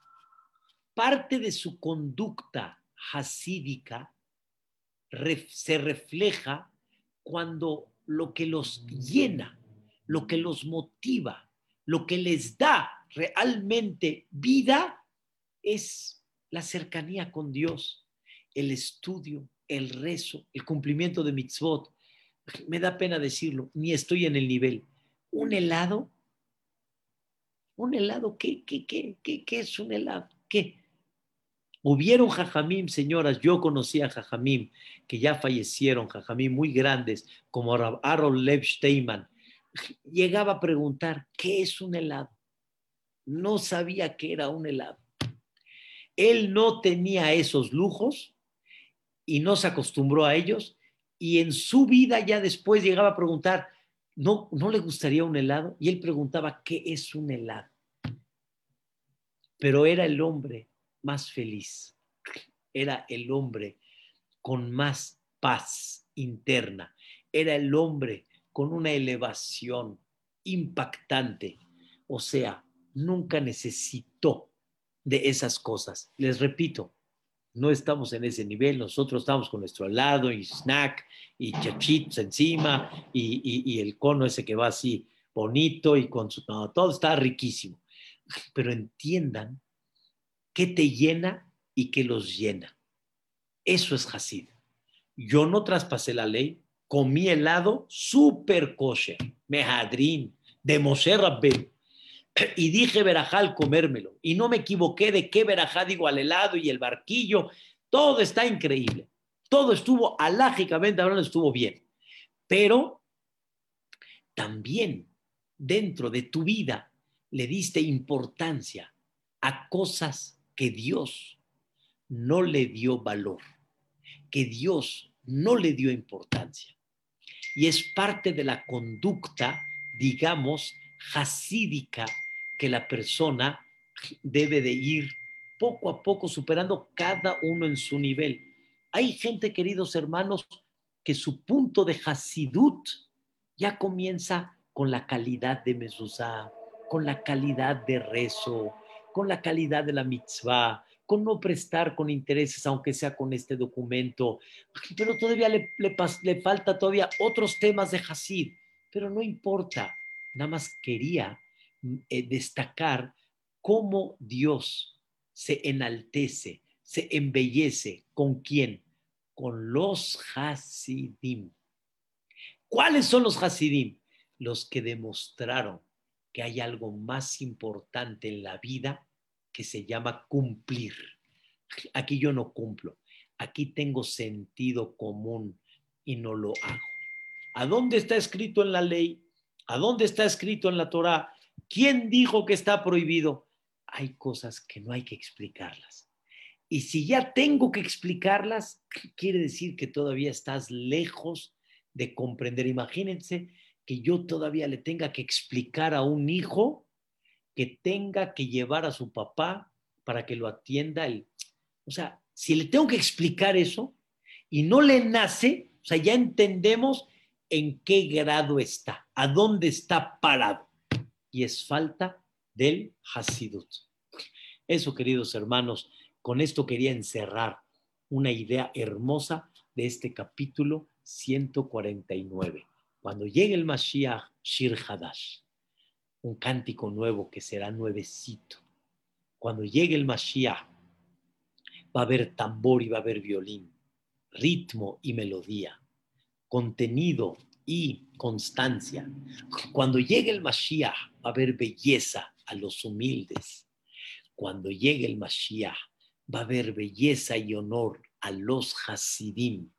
Parte de su conducta hasídica se refleja cuando lo que los llena, lo que los motiva, lo que les da realmente vida es la cercanía con Dios, el estudio, el rezo, el cumplimiento de mitzvot. Me da pena decirlo, ni estoy en el nivel. Un helado un helado, ¿qué, qué, qué, qué, es un helado? ¿Qué? Hubieron jajamim, señoras, yo conocí a jajamim que ya fallecieron, jajamim muy grandes, como Aaron Lev Steinman. Llegaba a preguntar, ¿qué es un helado? No sabía qué era un helado. Él no tenía esos lujos y no se acostumbró a ellos y en su vida ya después llegaba a preguntar, ¿no, ¿no le gustaría un helado? Y él preguntaba, ¿qué es un helado? Pero era el hombre más feliz, era el hombre con más paz interna, era el hombre con una elevación impactante. O sea, nunca necesitó de esas cosas. Les repito, no estamos en ese nivel, nosotros estamos con nuestro helado y snack y chachitos encima y, el cono ese que va así bonito y con su... todo está riquísimo. Pero entiendan qué te llena y qué los llena. Eso es Hasid. Yo no traspasé la ley, comí helado super kosher, mehadrin, de Moshe Rabbe, y dije verajá al comérmelo. Y no me equivoqué de qué verajá digo al helado y el barquillo. Todo está increíble. Todo estuvo, alágicamente hablando, estuvo bien. Pero también dentro de tu vida le diste importancia a cosas que Dios no le dio valor, que Dios no le dio importancia. Y es parte de la conducta, digamos, hasídica que la persona debe de ir poco a poco superando cada uno en su nivel. Hay gente, queridos hermanos, que su punto de Hasidut ya comienza con la calidad de mezuzá, con la calidad de rezo, con la calidad de la mitzvah, con no prestar con intereses, aunque sea con este documento, pero todavía le, le, falta todavía otros temas de Hasid, pero no importa, nada más quería eh, destacar cómo Dios se enaltece, se embellece, ¿con quién? Con los Hasidim. ¿Cuáles son los Hasidim? Los que demostraron que hay algo más importante en la vida que se llama cumplir. Aquí yo no cumplo, aquí tengo sentido común y no lo hago. ¿A dónde está escrito en la ley? ¿A dónde está escrito en la Torah? ¿Quién dijo que está prohibido? Hay cosas que no hay que explicarlas. Y si ya tengo que explicarlas, quiere decir que todavía estás lejos de comprender. Imagínense que yo todavía le tenga que explicar a un hijo que tenga que llevar a su papá para que lo atienda el... O sea, si le tengo que explicar eso y no le nace, o sea, ya entendemos en qué grado está, a dónde está parado. Y es falta del Hasidut. Eso, queridos hermanos, con esto quería encerrar una idea hermosa de este capítulo 149. Cuando llegue el Mashiach Shir Hadash, un cántico nuevo que será nuevecito. Cuando llegue el Mashiach, va a haber tambor y va a haber violín, ritmo y melodía, contenido y constancia. Cuando llegue el Mashiach, va a haber belleza a los humildes. Cuando llegue el Mashiach, va a haber belleza y honor a los Hasidim.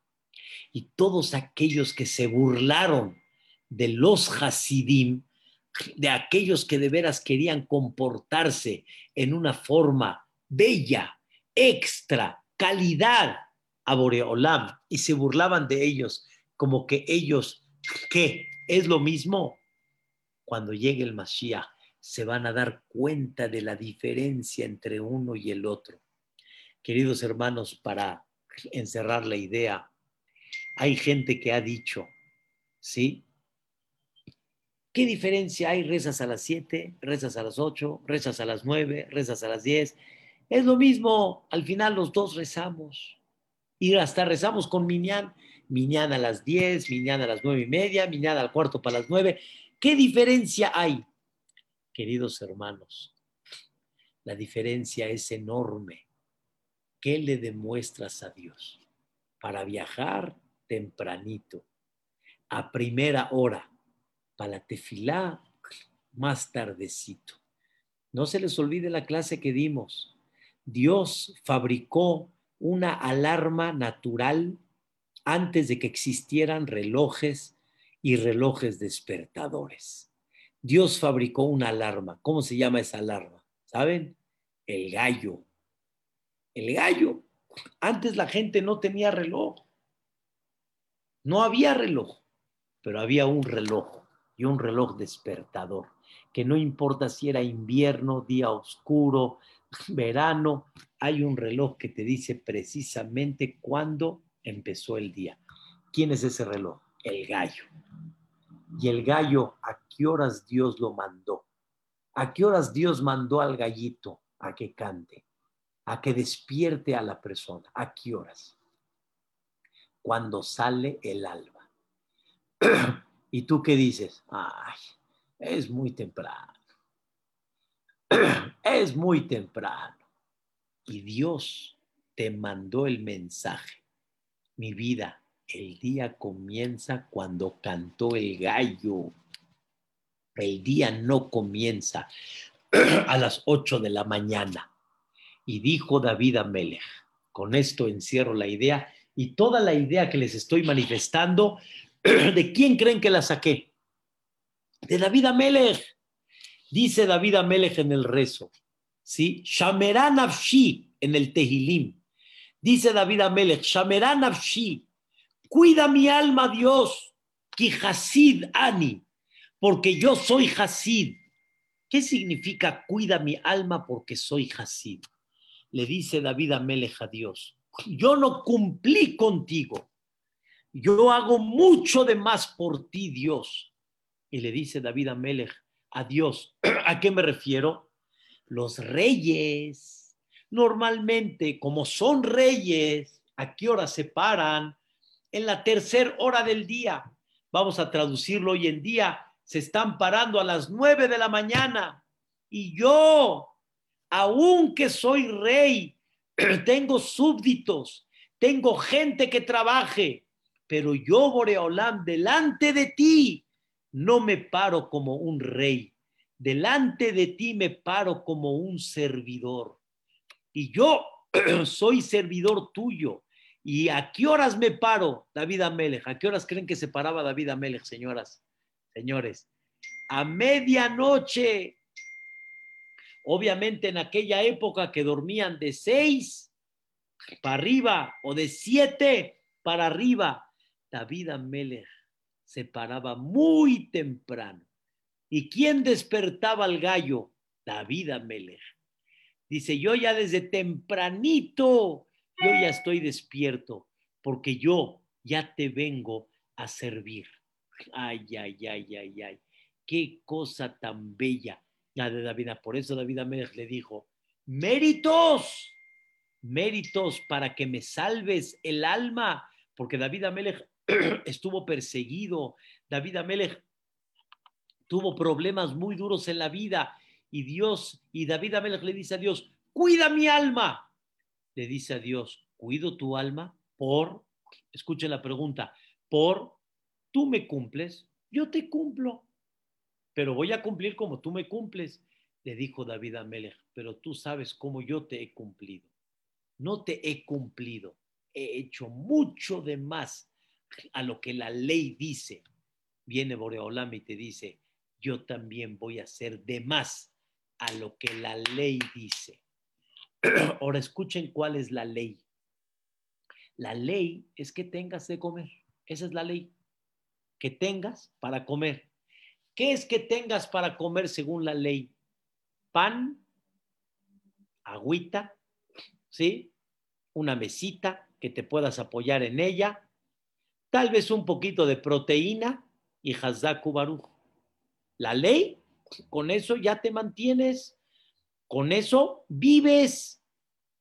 Y todos aquellos que se burlaron de los Hasidim de aquellos que de veras querían comportarse en una forma bella, extra, calidad a Boreolam y se burlaban de ellos como que ellos, ¿qué? ¿Es lo mismo? Cuando llegue el Mashiach se van a dar cuenta de la diferencia entre uno y el otro. Queridos hermanos, para encerrar la idea, hay gente que ha dicho, ¿sí? ¿Qué diferencia hay? Rezas a las 7, rezas a las 8, rezas a las 9, rezas a las 10. Es lo mismo, al final los dos rezamos. Y hasta rezamos con Miñán. Miñán a las 10, Miñán a las 9 y media, Miñán al cuarto para las 9. ¿Qué diferencia hay? Queridos hermanos, la diferencia es enorme. ¿Qué le demuestras a Dios? Para viajar tempranito, a primera hora, para la tefilá más tardecito. No se les olvide la clase que dimos. Dios fabricó una alarma natural antes de que existieran relojes y relojes despertadores. Dios fabricó una alarma. ¿Cómo se llama esa alarma? ¿Saben? El gallo. El gallo. Antes la gente no tenía reloj. No había reloj, pero había un reloj y un reloj despertador, que no importa si era invierno, día oscuro, verano, hay un reloj que te dice precisamente cuándo empezó el día. ¿Quién es ese reloj? El gallo. Y el gallo, ¿a qué horas Dios lo mandó? ¿A qué horas Dios mandó al gallito a que cante? A que despierte a la persona. ¿A qué horas? Cuando sale el alba. [clears throat] ¿Y tú qué dices? Ay, es muy temprano. [clears throat] Es muy temprano. Y Dios te mandó el mensaje. Mi vida, el día comienza cuando cantó el gallo. El día no comienza [clears throat] a las ocho de la mañana. Y dijo David a Melech, con esto encierro la idea y toda la idea que les estoy manifestando [clears throat] ¿De quién creen que la saqué? De David Amelech. Dice David Amelech en el rezo, ¿sí? Shameran Afshi en el Tehilim. Dice David Amelech, Shameran Afshi, cuida mi alma, Dios, que Hasid Ani, porque yo soy Hasid. ¿Qué significa cuida mi alma porque soy Hasid? Le dice David Amelech a Dios, yo no cumplí contigo, yo hago mucho de más por ti, Dios. Y le dice David Amelech a Dios, [clears throat] ¿a qué me refiero? Los reyes, normalmente, como son reyes, ¿a qué hora se paran? En la tercera hora del día. Vamos a traducirlo hoy en día se están parando a las nueve de la mañana y yo, aunque soy rey, [clears throat] tengo súbditos, tengo gente que trabaje, pero yo, Boreolam, delante de ti, no me paro como un rey, delante de ti me paro como un servidor. Y yo [clears throat] soy servidor tuyo. ¿Y a qué horas me paro, David Amelech? ¿A qué horas creen que se paraba David Amelech, señoras? señores, a medianoche. Obviamente en aquella época que dormían de seis para arriba o de siete para arriba, David Amelech se paraba muy temprano. ¿Y quién despertaba al gallo? David Amelech. Dice, yo ya desde tempranito, yo ya estoy despierto, porque yo ya te vengo a servir. Ay, ay, ay, ay, ay. Qué cosa tan bella la de David. Por eso David Amérez le dijo, méritos, méritos para que me salves el alma, porque David Amelech [clears throat] estuvo perseguido, David Amelech tuvo problemas muy duros en la vida y Dios, y David Amelech le dice a Dios, cuida mi alma. Le dice a Dios, cuido tu alma por, escuchen la pregunta, por tú me cumples, yo te cumplo, pero voy a cumplir como tú me cumples. Le dijo David a Melech, pero tú sabes cómo yo te he cumplido. No te he cumplido, he hecho mucho de más a lo que la ley dice. Viene Boreolam y te dice, yo también voy a hacer de más a lo que la ley dice. [clears throat] Ahora escuchen cuál es la ley. La ley es que tengas de comer. Esa es la ley que tengas para comer. ¿Qué es que tengas para comer según la ley? Pan, agüita, ¿sí? Una mesita que te puedas apoyar en ella, tal vez un poquito de proteína y hazdaku baruch. La ley, con eso ya te mantienes, con eso vives,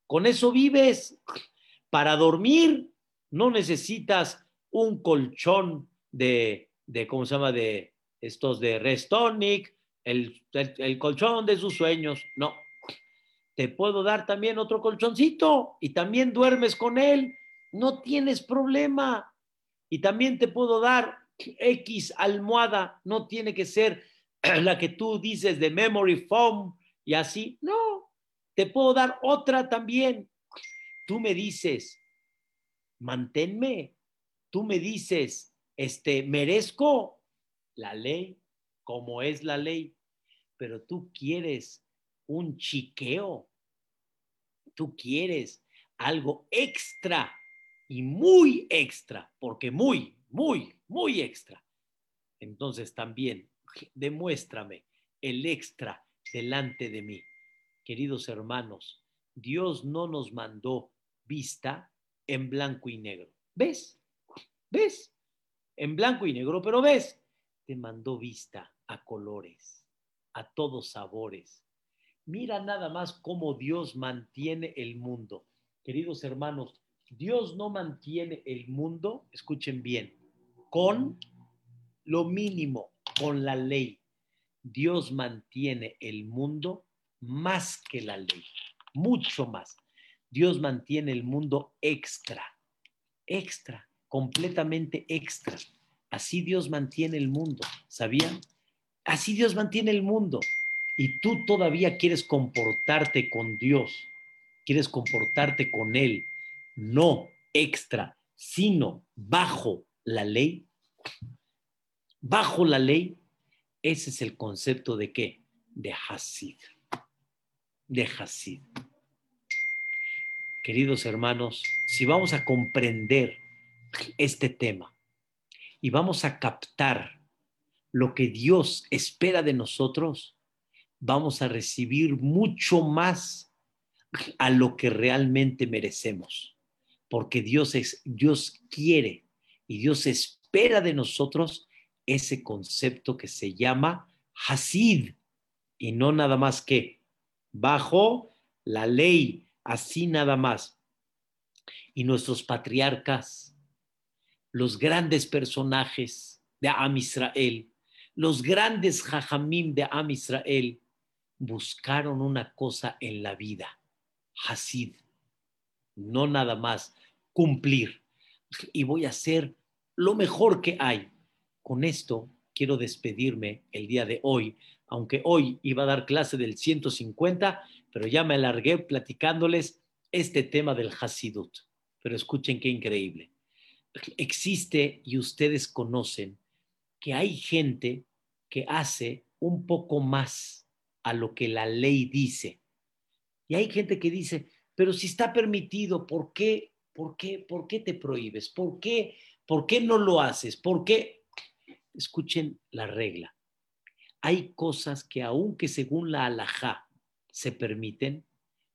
con eso vives. Para dormir no necesitas un colchón de, de, ¿cómo se llama? De estos de Restonic, el, el, colchón de sus sueños. No, te puedo dar también otro colchoncito y también duermes con él. No tienes problema. Y también te puedo dar X almohada. No tiene que ser la que tú dices de memory foam y así. No, te puedo dar otra también. Tú me dices, manténme. Tú me dices, este, merezco la ley como es la ley, pero tú quieres un chiqueo, tú quieres algo extra y muy extra, porque muy, muy, muy extra. Entonces también demuéstrame el extra delante de mí. Queridos hermanos, Dios no nos mandó vista en blanco y negro. ¿Ves? ¿Ves? en blanco y negro, pero ves, te mandó vista a colores, a todos sabores. Mira nada más cómo Dios mantiene el mundo. Queridos hermanos, Dios no mantiene el mundo, escuchen bien, con lo mínimo, con la ley. Dios mantiene el mundo más que la ley, mucho más. Dios mantiene el mundo extra, extra completamente extra. Así Dios mantiene el mundo, ¿sabían? Así Dios mantiene el mundo. Y tú todavía quieres comportarte con Dios, quieres comportarte con Él, no extra, sino bajo la ley. Bajo la ley, ese es el concepto de qué? De Hasid. De Hasid. Queridos hermanos, si vamos a comprender este tema y vamos a captar lo que Dios espera de nosotros, vamos a recibir mucho más a lo que realmente merecemos, porque Dios es Dios quiere y Dios espera de nosotros ese concepto que se llama Hasid y no nada más que bajo la ley, así nada más. Y nuestros patriarcas, los grandes personajes de Am Israel, los grandes jajamim de Am Israel, buscaron una cosa en la vida, Hasid, no nada más cumplir. Y voy a hacer lo mejor que hay. Con esto quiero despedirme el día de hoy, aunque hoy iba a dar clase del 150, pero ya me alargué platicándoles este tema del Hasidut. Pero escuchen qué increíble. Existe y ustedes conocen que hay gente que hace un poco más a lo que la ley dice. Y hay gente que dice, pero si está permitido, ¿por qué? ¿Por qué? ¿Por qué te prohíbes? ¿Por qué? ¿Por qué no lo haces? ¿Por qué? Escuchen la regla. Hay cosas que aunque según la alajá se permiten,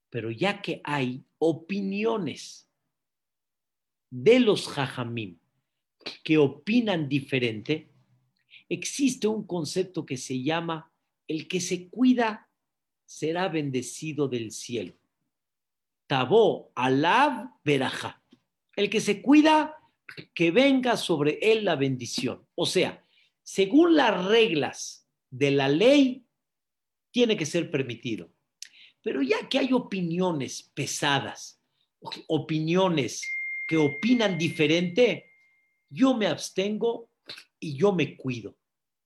pero ya que hay opiniones de los jajamim que opinan diferente, existe un concepto que se llama el que se cuida será bendecido del cielo. Tabó alab veraja. El que se cuida, que venga sobre él la bendición. O sea, según las reglas de la ley, tiene que ser permitido. Pero ya que hay opiniones pesadas, opiniones que opinan diferente, yo me abstengo y yo me cuido.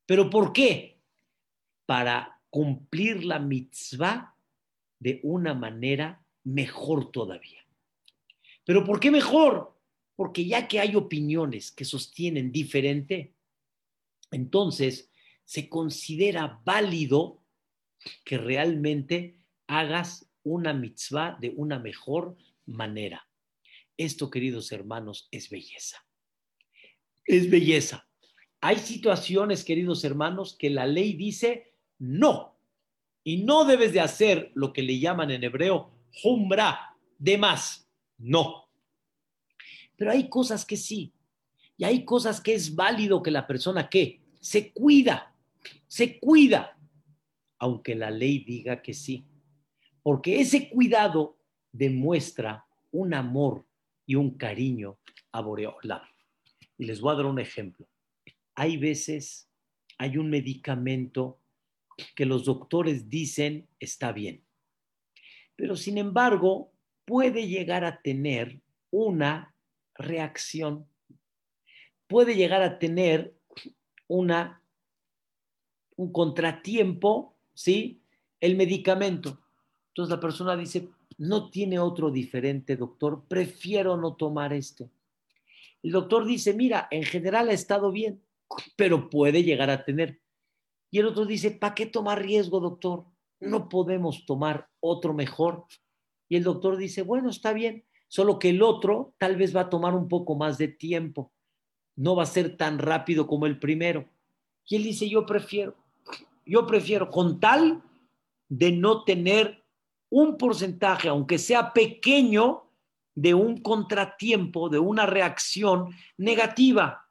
¿Pero por qué? Para cumplir la mitzvah de una manera mejor todavía. ¿Pero por qué mejor? Porque ya que hay opiniones que sostienen diferente, entonces se considera válido que realmente hagas una mitzvah de una mejor manera. Esto, queridos hermanos, es belleza. Es belleza. Hay situaciones, queridos hermanos, que la ley dice no. Y no debes de hacer lo que le llaman en hebreo jumbra, de más. No. Pero hay cosas que sí. Y hay cosas que es válido que la persona que se cuida, se cuida, aunque la ley diga que sí porque ese cuidado demuestra un amor y un cariño a Boreola. Y les voy a dar un ejemplo. Hay veces, hay un medicamento que los doctores dicen está bien, pero sin embargo puede llegar a tener una reacción, puede llegar a tener una, un contratiempo, ¿sí? El medicamento. Entonces la persona dice, no tiene otro diferente, doctor, prefiero no tomar este. El doctor dice, mira, en general ha estado bien, pero puede llegar a tener. Y el otro dice, ¿para qué tomar riesgo, doctor? No podemos tomar otro mejor. Y el doctor dice, bueno, está bien, solo que el otro tal vez va a tomar un poco más de tiempo, no va a ser tan rápido como el primero. Y él dice, yo prefiero, yo prefiero, con tal de no tener un porcentaje, aunque sea pequeño, de un contratiempo, de una reacción negativa.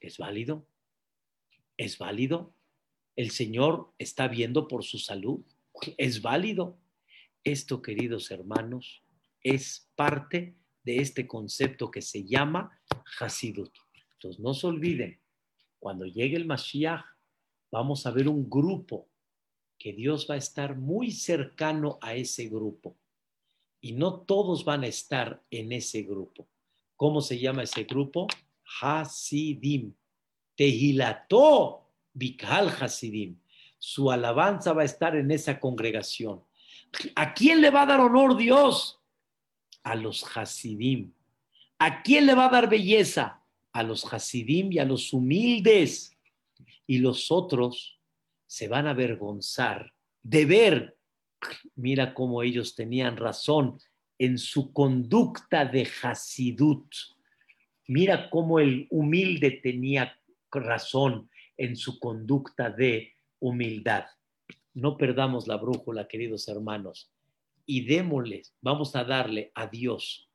¿Es válido? ¿Es válido? El Señor está viendo por su salud. ¿Es válido? Esto, queridos hermanos, es parte de este concepto que se llama Hasidut. Entonces, no se olviden, cuando llegue el Mashiach, vamos a ver un grupo que Dios va a estar muy cercano a ese grupo y no todos van a estar en ese grupo. ¿Cómo se llama ese grupo? Hasidim. Tehilató Bikal Hasidim. Su alabanza va a estar en esa congregación. ¿A quién le va a dar honor Dios? A los Hasidim. ¿A quién le va a dar belleza? A los Hasidim y a los humildes. Y los otros se van a avergonzar de ver, mira cómo ellos tenían razón en su conducta de Hasidut. Mira cómo el humilde tenía razón en su conducta de humildad. no perdamos la brújula, queridos hermanos, y démosle, vamos a darle a Dios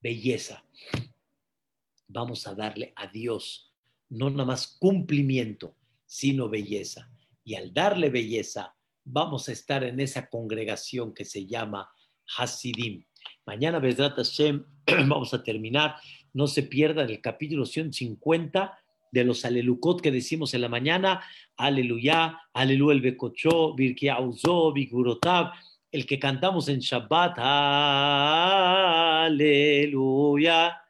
belleza. Vamos a darle a Dios no nada más cumplimiento, sino belleza. Y al darle belleza, vamos a estar en esa congregación que se llama Hasidim. Mañana, Besrat Hashem, [clears throat] vamos a terminar. No se pierdan el capítulo 150 de los alelucot que decimos en la mañana. Aleluya, aleluya el becochó, birkia uzo, el que cantamos en Shabbat. Aleluya,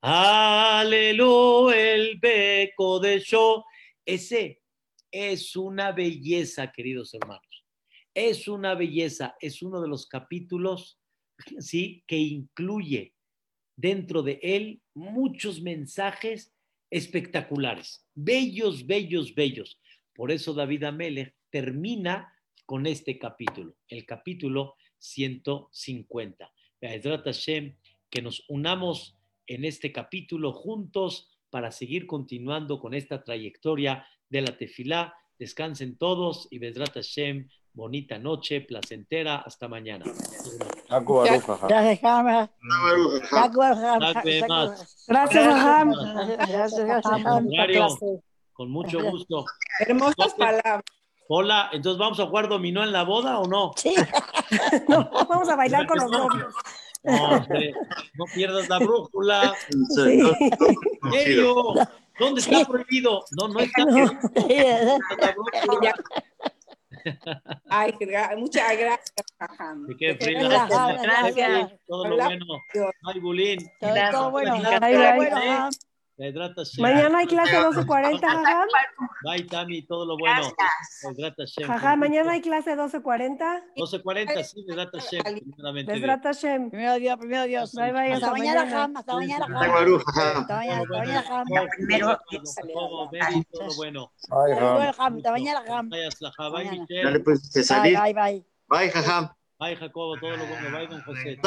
aleluya el beco de show. Ese es una belleza, queridos hermanos. Es una belleza, es uno de los capítulos, ¿sí? Que incluye dentro de él muchos mensajes espectaculares, bellos, bellos, bellos. Por eso David Amelech termina con este capítulo, el capítulo 150. Hashem, que nos unamos en este capítulo juntos para seguir continuando con esta trayectoria de la tefilá. Descansen todos y Bedrat Hashem, bonita noche, placentera, hasta mañana. Gracias, Gracias, Con mucho gusto. Hermosas palabras. Hola, entonces vamos a jugar dominó en la boda o no? Sí. [laughs] no, vamos a bailar con los [laughs] novios. No, no pierdas la brújula. Sí. ¿Dónde está prohibido? No, no está prohibido. [laughs] Ay, muchas gracias, Qué frío. Gracias. Todo lo bueno. Ay, Bulín. Todo bueno. Mañana hay clase 12.40, Jajam. Bye, Tami, todo lo bueno. Jajam, mañana hay clase 12.40. 12.40, sí, Besrat Hashem. Primeramente. Besrat Hashem. Primero Dios, primero Dios. Bye, bye, Hasta hasta mañana, mañana. Jam. Hasta mañana, Jam. Hasta Hasta mañana, hasta mañana, Jam. Primero, todo lo bueno. Bueno, Jam. Hasta mañana, Jam. Bye. Bye. Michelle. Dale, pues, te Bye, salí. bye, bye. Bye, jajam. Bye, Jacobo, todo lo bueno. Bye, don José.